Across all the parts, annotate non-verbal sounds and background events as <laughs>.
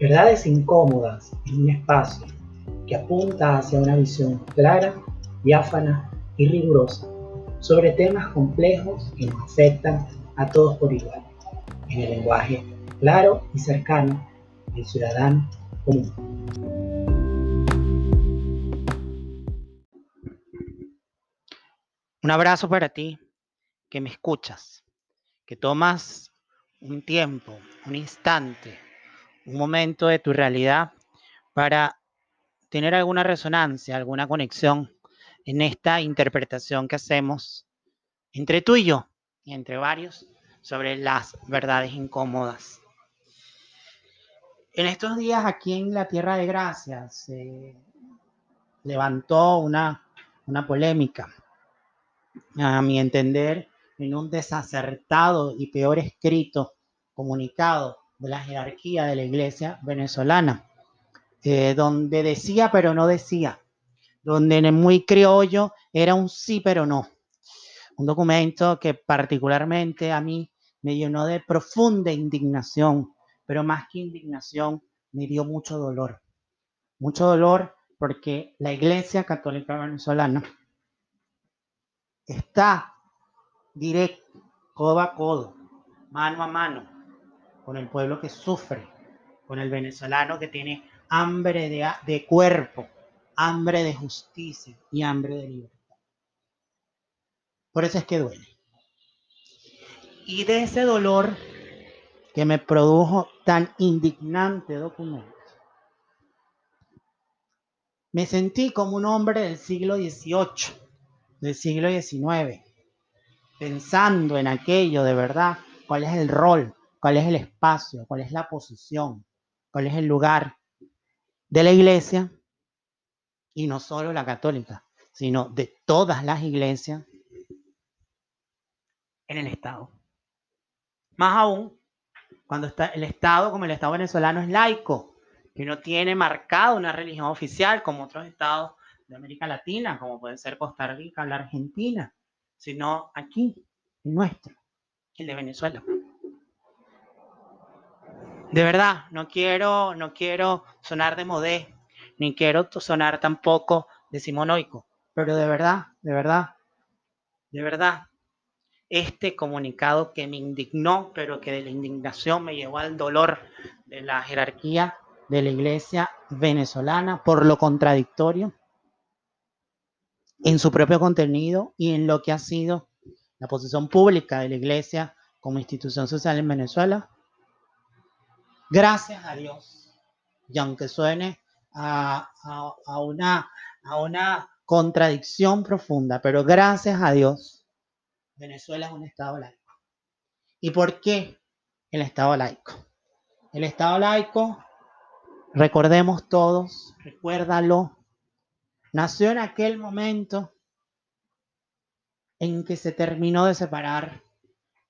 Verdades incómodas en un espacio que apunta hacia una visión clara, diáfana y rigurosa sobre temas complejos que nos afectan a todos por igual, en el lenguaje claro y cercano del ciudadano común. Un abrazo para ti que me escuchas, que tomas un tiempo, un instante, un momento de tu realidad para tener alguna resonancia, alguna conexión en esta interpretación que hacemos entre tú y yo y entre varios sobre las verdades incómodas. En estos días aquí en la Tierra de Gracia se levantó una, una polémica, a mi entender, en un desacertado y peor escrito comunicado de la jerarquía de la iglesia venezolana, eh, donde decía pero no decía, donde en el muy criollo era un sí pero no. Un documento que particularmente a mí me llenó de profunda indignación, pero más que indignación, me dio mucho dolor. Mucho dolor porque la Iglesia Católica Venezolana está directo, codo a codo, mano a mano, con el pueblo que sufre, con el venezolano que tiene hambre de, de cuerpo, hambre de justicia y hambre de libertad. Por eso es que duele. Y de ese dolor que me produjo tan indignante documento, me sentí como un hombre del siglo XVIII, del siglo XIX, pensando en aquello de verdad, cuál es el rol, cuál es el espacio, cuál es la posición, cuál es el lugar de la iglesia, y no solo la católica, sino de todas las iglesias en el Estado. Más aún, cuando está el Estado, como el Estado venezolano, es laico, que no tiene marcado una religión oficial como otros estados de América Latina, como puede ser Costa Rica o la Argentina, sino aquí, el nuestro, el de Venezuela. De verdad, no quiero, no quiero sonar de modé, ni quiero sonar tampoco decimonóico, pero de verdad, de verdad, de verdad, este comunicado que me indignó, pero que de la indignación me llevó al dolor de la jerarquía de la iglesia venezolana por lo contradictorio en su propio contenido y en lo que ha sido la posición pública de la iglesia como institución social en Venezuela, Gracias a Dios. Y aunque suene a, una, una contradicción profunda, pero gracias a Dios, Venezuela es un Estado laico. ¿Y por qué el Estado laico? El Estado laico, recordemos todos, recuérdalo, nació en aquel momento en que se terminó de separar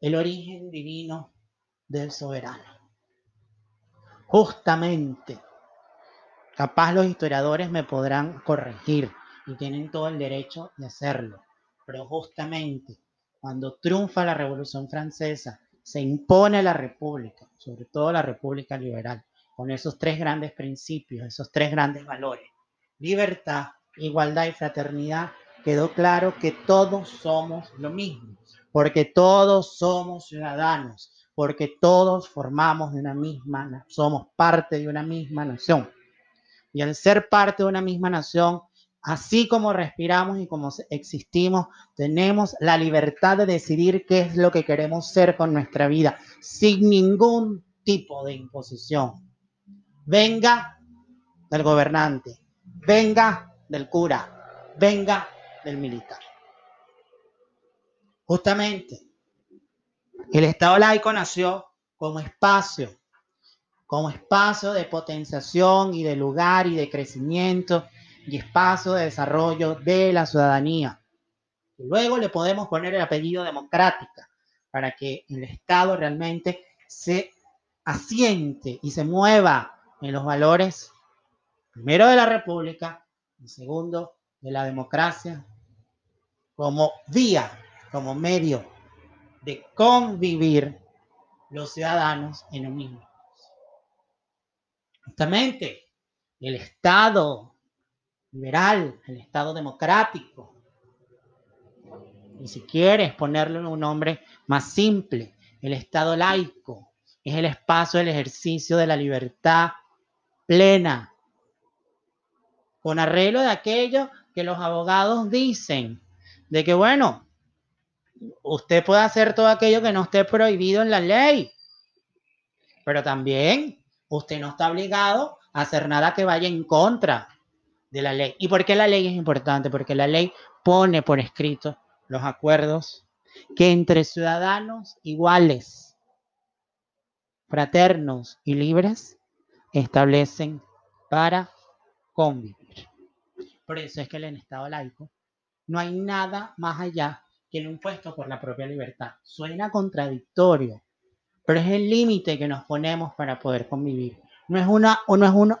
el origen divino del soberano justamente, capaz los historiadores me podrán corregir y tienen todo el derecho de hacerlo, pero justamente cuando triunfa la Revolución Francesa, se impone la República, sobre todo la República Liberal, con esos tres grandes principios, esos tres grandes valores, libertad, igualdad y fraternidad, quedó claro que todos somos lo mismo, porque todos somos ciudadanos, porque todos formamos de una misma, somos parte de una misma nación. Y al ser parte de una misma nación, así como respiramos y como existimos, tenemos la libertad de decidir qué es lo que queremos ser con nuestra vida, sin ningún tipo de imposición. Venga del gobernante, venga del cura, venga del militar. Justamente el Estado laico nació como espacio, como espacio de potenciación y de lugar y de crecimiento y espacio de desarrollo de la ciudadanía. luego le podemos poner el apellido democrática para que el Estado realmente se asiente y se mueva en los valores, primero de la República y segundo de la democracia, como vía, como medio de convivir los ciudadanos en un mismo. Justamente, el Estado liberal, el Estado democrático, y si quieres ponerle un nombre más simple, el Estado laico, es el espacio del ejercicio de la libertad plena, con arreglo de aquello que los abogados dicen, de que bueno, usted puede hacer todo aquello que no esté prohibido en la ley, pero también usted no está obligado a hacer nada que vaya en contra de la ley. ¿Y por qué la ley es importante? Porque la ley pone por escrito los acuerdos que entre ciudadanos iguales, fraternos y libres establecen para convivir. Por eso es que en el Estado laico no hay nada más allá que lo impuesto por la propia libertad. Suena contradictorio, pero es el límite que nos ponemos para poder convivir. No es, una, o no es un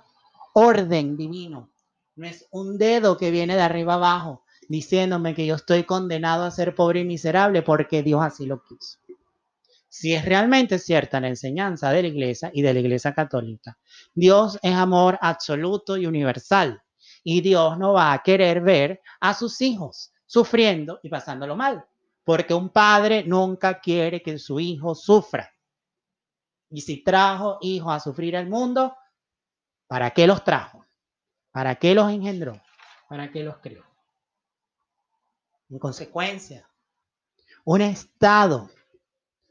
orden divino, no es un dedo que viene de arriba abajo diciéndome que yo estoy condenado a ser pobre y miserable porque Dios así lo quiso. Si es realmente cierta la enseñanza de la iglesia y de la iglesia católica, Dios es amor absoluto y universal. Y Dios no va a querer ver a sus hijos sufriendo y pasándolo mal, porque un padre nunca quiere que su hijo sufra. Y si trajo hijos a sufrir al mundo, ¿para qué los trajo? ¿Para qué los engendró? ¿Para qué los creó? En consecuencia, un Estado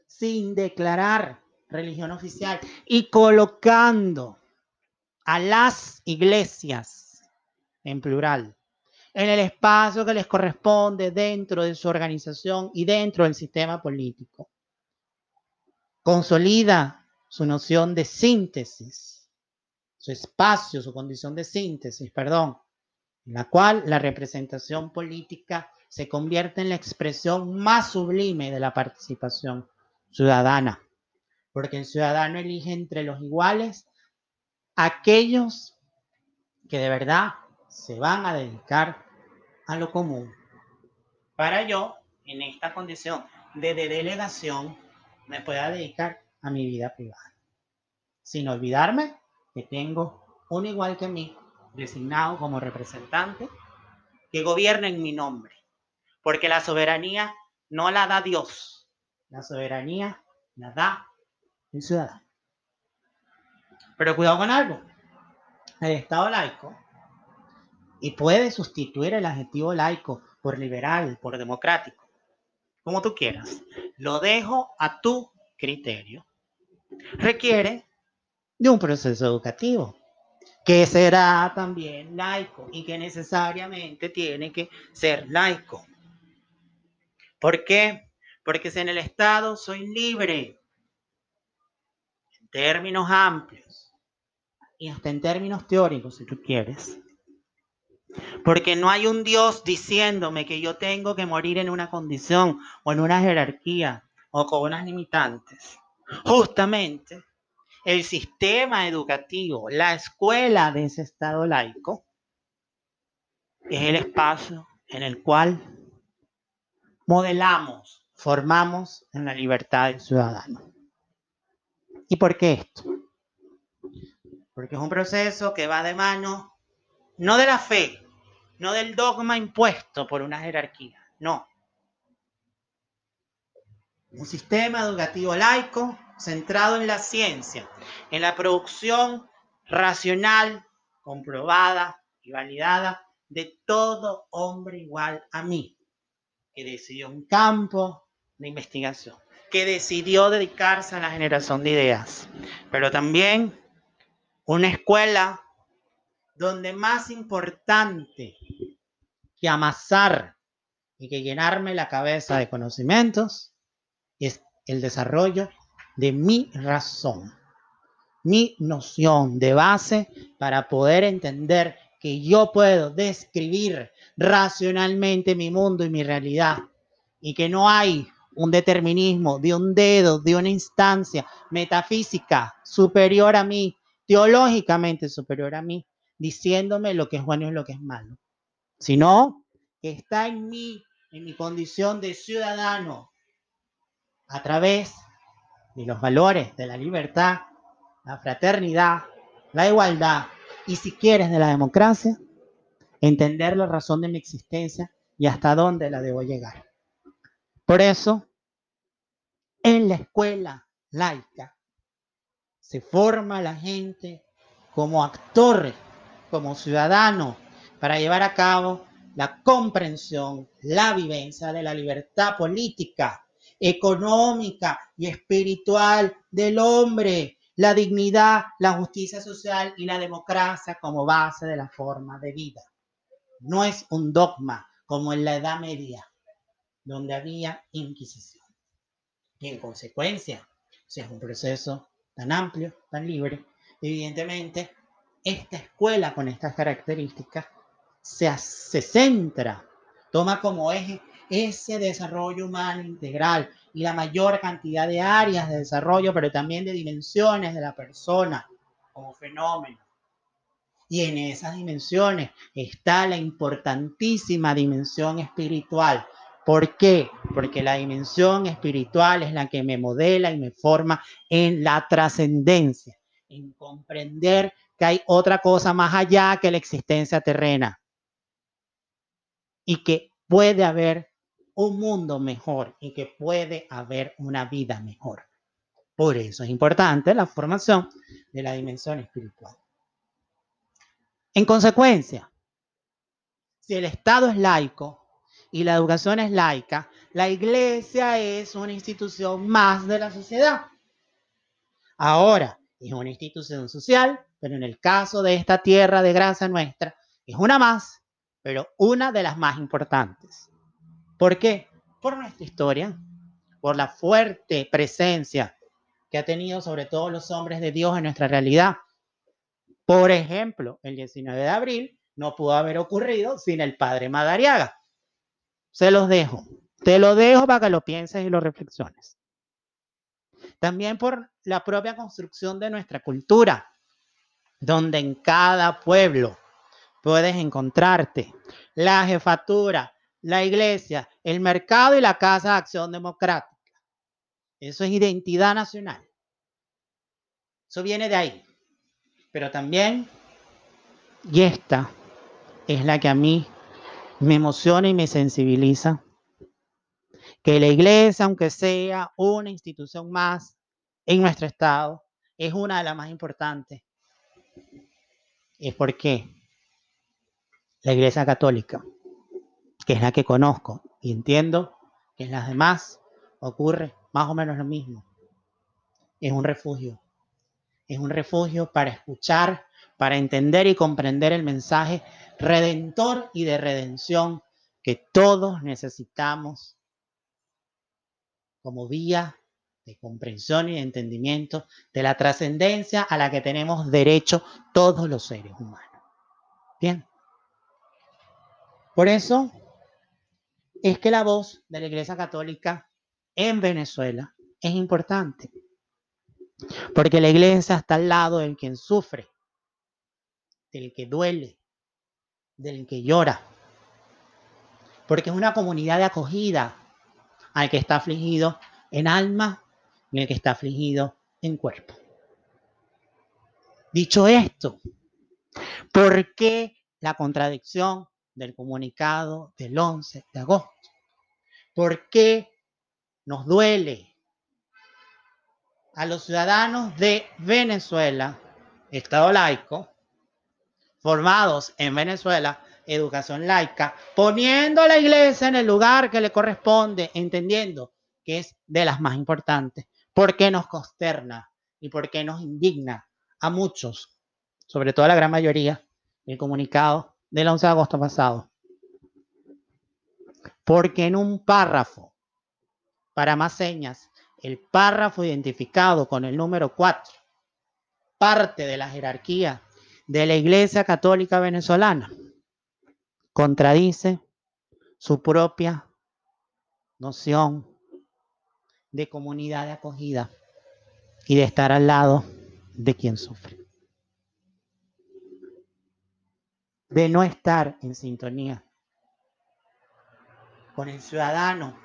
sin declarar religión oficial y colocando a las iglesias en plural en el espacio que les corresponde dentro de su organización y dentro del sistema político. Consolida su noción de síntesis, su espacio, su condición de síntesis, perdón, en la cual la representación política se convierte en la expresión más sublime de la participación ciudadana, porque el ciudadano elige entre los iguales aquellos que de verdad se van a dedicar a lo común. Para yo, en esta condición de, delegación, me pueda dedicar a mi vida privada. Sin olvidarme que tengo un igual que mí designado como representante que gobierna en mi nombre. Porque la soberanía no la da Dios, la soberanía la da el ciudadano. Pero cuidado con algo. El Estado laico y puede sustituir el adjetivo laico por liberal, por democrático, como tú quieras. Lo dejo a tu criterio requiere de un proceso educativo que será también laico y que necesariamente tiene que ser laico. ¿Por qué? Porque si en el Estado soy libre, en términos amplios y hasta en términos teóricos, si tú quieres, porque no hay un Dios diciéndome que yo tengo que morir en una condición o en una jerarquía o con unas limitantes. Justamente el sistema educativo, la escuela de ese Estado laico, es el espacio en el cual modelamos, formamos en la libertad del ciudadano. ¿Y por qué esto? Porque es un proceso que va de mano no de la fe, no del dogma impuesto por una jerarquía, no, un sistema educativo laico centrado en la ciencia, en la producción racional, comprobada y validada de todo hombre igual a mí, que decidió un campo de investigación, que decidió dedicarse a la generación de ideas, pero también una escuela donde más importante que amasar y que llenarme la cabeza de conocimientos es el desarrollo de mi razón, mi noción de base para poder entender que yo puedo describir racionalmente mi mundo y mi realidad. Y que no hay un determinismo de un dedo, de una instancia metafísica superior a mí, teológicamente superior a mí, diciéndome lo que es bueno y lo que es malo, sino que está en mí, en mi condición de ciudadano, a través de los valores de la libertad, la fraternidad, la igualdad y si quieres de la democracia, entender la razón de mi existencia y hasta dónde la debo llegar. Por eso, en la escuela laica se forma la gente como actor, como ciudadano, para llevar a cabo la comprensión, la vivencia de la libertad política, económica y espiritual del hombre, la dignidad, la justicia social y la democracia como base de la forma de vida. No es un dogma como en la Edad Media, donde había inquisición. Y en consecuencia, si es un proceso tan amplio, tan libre, evidentemente, esta escuela con estas características se, se centra, toma como eje ese desarrollo humano integral y la mayor cantidad de áreas de desarrollo, pero también de dimensiones de la persona como fenómeno. Y en esas dimensiones está la importantísima dimensión espiritual. ¿Por qué? Porque la dimensión espiritual es la que me modela y me forma en la trascendencia, en comprender que hay otra cosa más allá que la existencia terrena y que puede haber un mundo mejor y que puede haber una vida mejor. Por eso es importante la formación de la dimensión espiritual. En consecuencia, si el Estado es laico y la educación es laica, la iglesia es una institución más de la sociedad. Ahora, es una institución social, pero en el caso de esta tierra de gracia nuestra, es una más, pero una de las más importantes. ¿Por qué? Por nuestra historia, por la fuerte presencia que ha tenido sobre todo los hombres de Dios en nuestra realidad. Por ejemplo, el 19 de abril no pudo haber ocurrido sin el padre Madariaga. Se los dejo. Te lo dejo para que lo pienses y lo reflexiones. También por la propia construcción de nuestra cultura, donde en cada pueblo puedes encontrarte la jefatura, la iglesia, el mercado y la Casa de Acción Democrática. Eso es identidad nacional. Eso viene de ahí. Pero también, y esta es la que a mí me emociona y me sensibiliza, que la iglesia, aunque sea una institución más en nuestro estado, es una de las más importantes. Es porque la iglesia católica que es la que conozco y entiendo que en las demás ocurre más o menos lo mismo. Es un refugio. Es un refugio para escuchar, para entender y comprender el mensaje redentor y de redención que todos necesitamos como vía de comprensión y entendimiento de la trascendencia a la que tenemos derecho todos los seres humanos. Bien. Por eso es que la voz de la Iglesia Católica en Venezuela es importante. Porque la iglesia está al lado del quien sufre, del que duele, del que llora. Porque es una comunidad de acogida al que está afligido en alma y al que está afligido en cuerpo. Dicho esto, ¿por qué la contradicción del comunicado del 11 de agosto. ¿Por qué nos duele a los ciudadanos de Venezuela, Estado laico, formados en Venezuela, educación laica, poniendo a la iglesia en el lugar que le corresponde, entendiendo que es de las más importantes? ¿Por qué nos consterna y por qué nos indigna a muchos, sobre todo a la gran mayoría, el comunicado del 11 de agosto pasado. Porque en un párrafo, para más señas, el párrafo identificado con el número 4, parte de la jerarquía de la Iglesia Católica Venezolana, contradice su propia noción de comunidad de acogida y de estar al lado de quien sufre. de no estar en sintonía con el ciudadano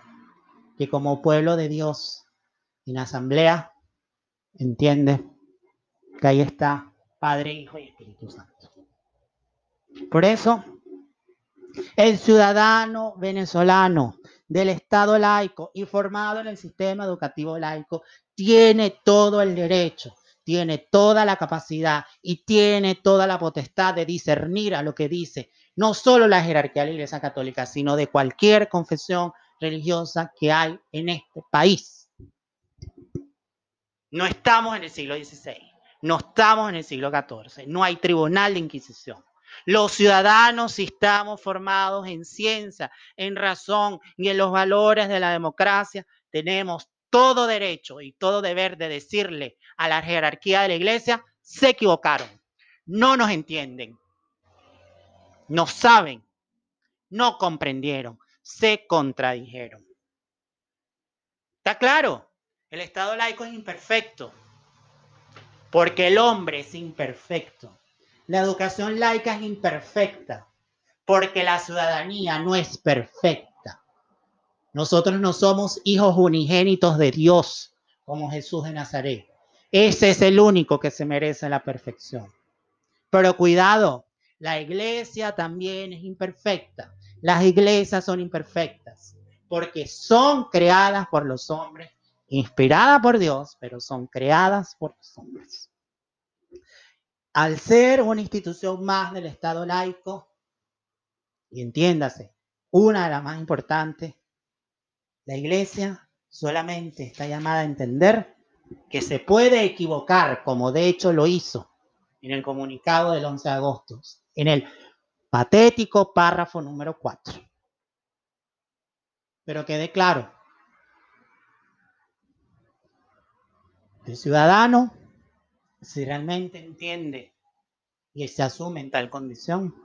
que como pueblo de Dios en asamblea entiende que ahí está Padre, Hijo y Espíritu Santo. Por eso, el ciudadano venezolano del Estado laico y formado en el sistema educativo laico tiene todo el derecho, tiene toda la capacidad y tiene toda la potestad de discernir a lo que dice no solo la jerarquía de la Iglesia Católica, sino de cualquier confesión religiosa que hay en este país. No estamos en el siglo XVI, no estamos en el siglo XIV, no hay tribunal de inquisición. Los ciudadanos, estamos formados en ciencia, en razón y en los valores de la democracia, tenemos todo derecho y todo deber de decirle a la jerarquía de la iglesia, se equivocaron, no nos entienden, no saben, no comprendieron, se contradijeron. ¿Está claro? El Estado laico es imperfecto, porque el hombre es imperfecto. La educación laica es imperfecta, porque la ciudadanía no es perfecta. Nosotros no somos hijos unigénitos de Dios, como Jesús de Nazaret. Ese es el único que se merece la perfección. Pero cuidado, la iglesia también es imperfecta. Las iglesias son imperfectas porque son creadas por los hombres, inspiradas por Dios, pero son creadas por los hombres. Al ser una institución más del Estado laico, y entiéndase, una de las más importantes, la iglesia solamente está llamada a entender que se puede equivocar, como de hecho lo hizo en el comunicado del 11 de agosto, en el patético párrafo número 4. Pero quede claro, el ciudadano, si realmente entiende y se asume en tal condición,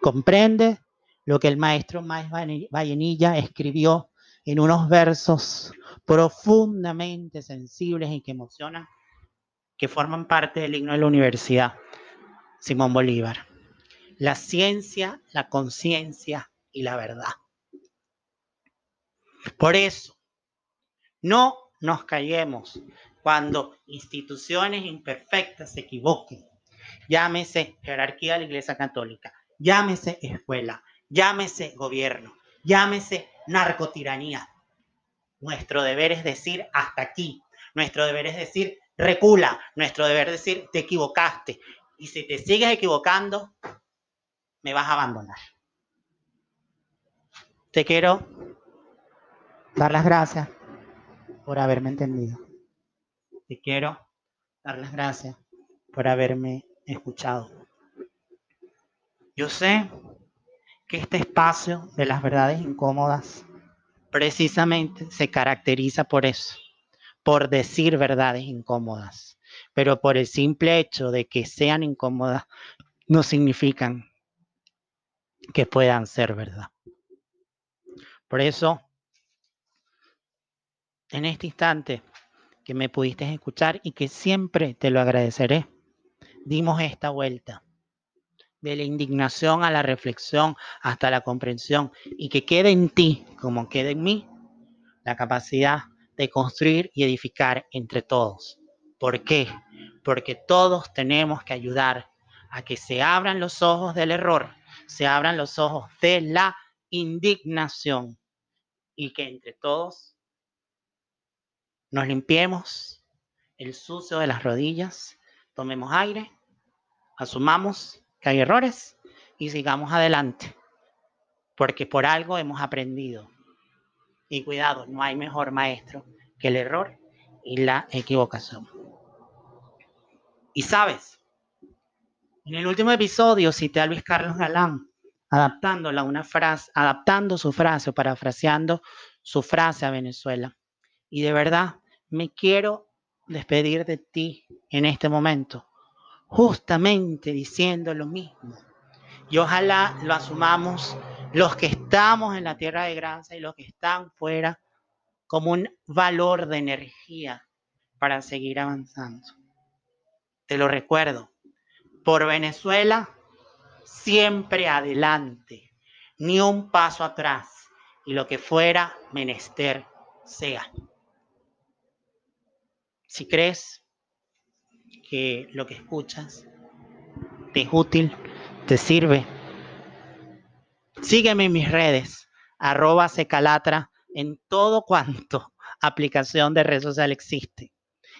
comprende lo que el maestro Maes Vallenilla escribió en unos versos profundamente sensibles y que emocionan, que forman parte del himno de la universidad. Simón Bolívar. La ciencia, la conciencia y la verdad. Por eso, no nos callemos cuando instituciones imperfectas se equivoquen. Llámese jerarquía de la Iglesia Católica, llámese escuela, llámese gobierno, llámese narcotiranía. Nuestro deber es decir hasta aquí. Nuestro deber es decir recula. Nuestro deber es decir te equivocaste. Y si te sigues equivocando, me vas a abandonar. Te quiero dar las gracias por haberme entendido. Te quiero dar las gracias por haberme escuchado. Yo sé que este espacio de las verdades incómodas precisamente se caracteriza por eso, por decir verdades incómodas pero por el simple hecho de que sean incómodas, no significan que puedan ser verdad. Por eso, en este instante que me pudiste escuchar y que siempre te lo agradeceré, dimos esta vuelta de la indignación a la reflexión hasta la comprensión y que quede en ti como quede en mí la capacidad de construir y edificar entre todos ¿Por qué? Porque todos tenemos que ayudar a que se abran los ojos del error, se abran los ojos de la indignación y que entre todos nos limpiemos el sucio de las rodillas, tomemos aire, asumamos que hay errores y sigamos adelante, porque por algo hemos aprendido. Y cuidado, no hay mejor maestro que el error y la equivocación. Y sabes, en el último episodio cité a Luis Carlos Galán, adaptándola una frase, adaptando su frase o parafraseando su frase a Venezuela. Y de verdad, me quiero despedir de ti en este momento, justamente diciendo lo mismo. Y ojalá lo asumamos los que estamos en la tierra de gracia y los que están fuera como un valor de energía para seguir avanzando te lo recuerdo, por Venezuela, siempre adelante, ni un paso atrás, y lo que fuera menester sea. Si crees que lo que escuchas te es útil, te sirve. Sígueme en mis redes, arroba secalatra, en todo cuanto <laughs> aplicación de red social existe.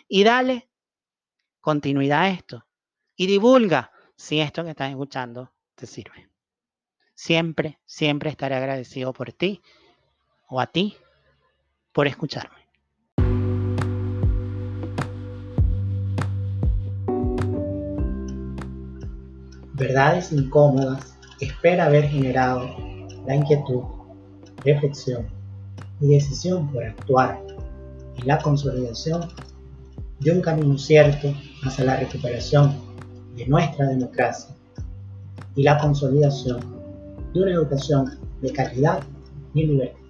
Y dale continuidad a esto. Y divulga si esto que estás escuchando te sirve. Siempre, siempre estaré agradecido por ti o a ti por escucharme. Verdades incómodas espera haber generado la inquietud, reflexión y decisión por actuar en la consolidación de un camino cierto hacia la recuperación de nuestra democracia y la consolidación de una educación de calidad y libertad.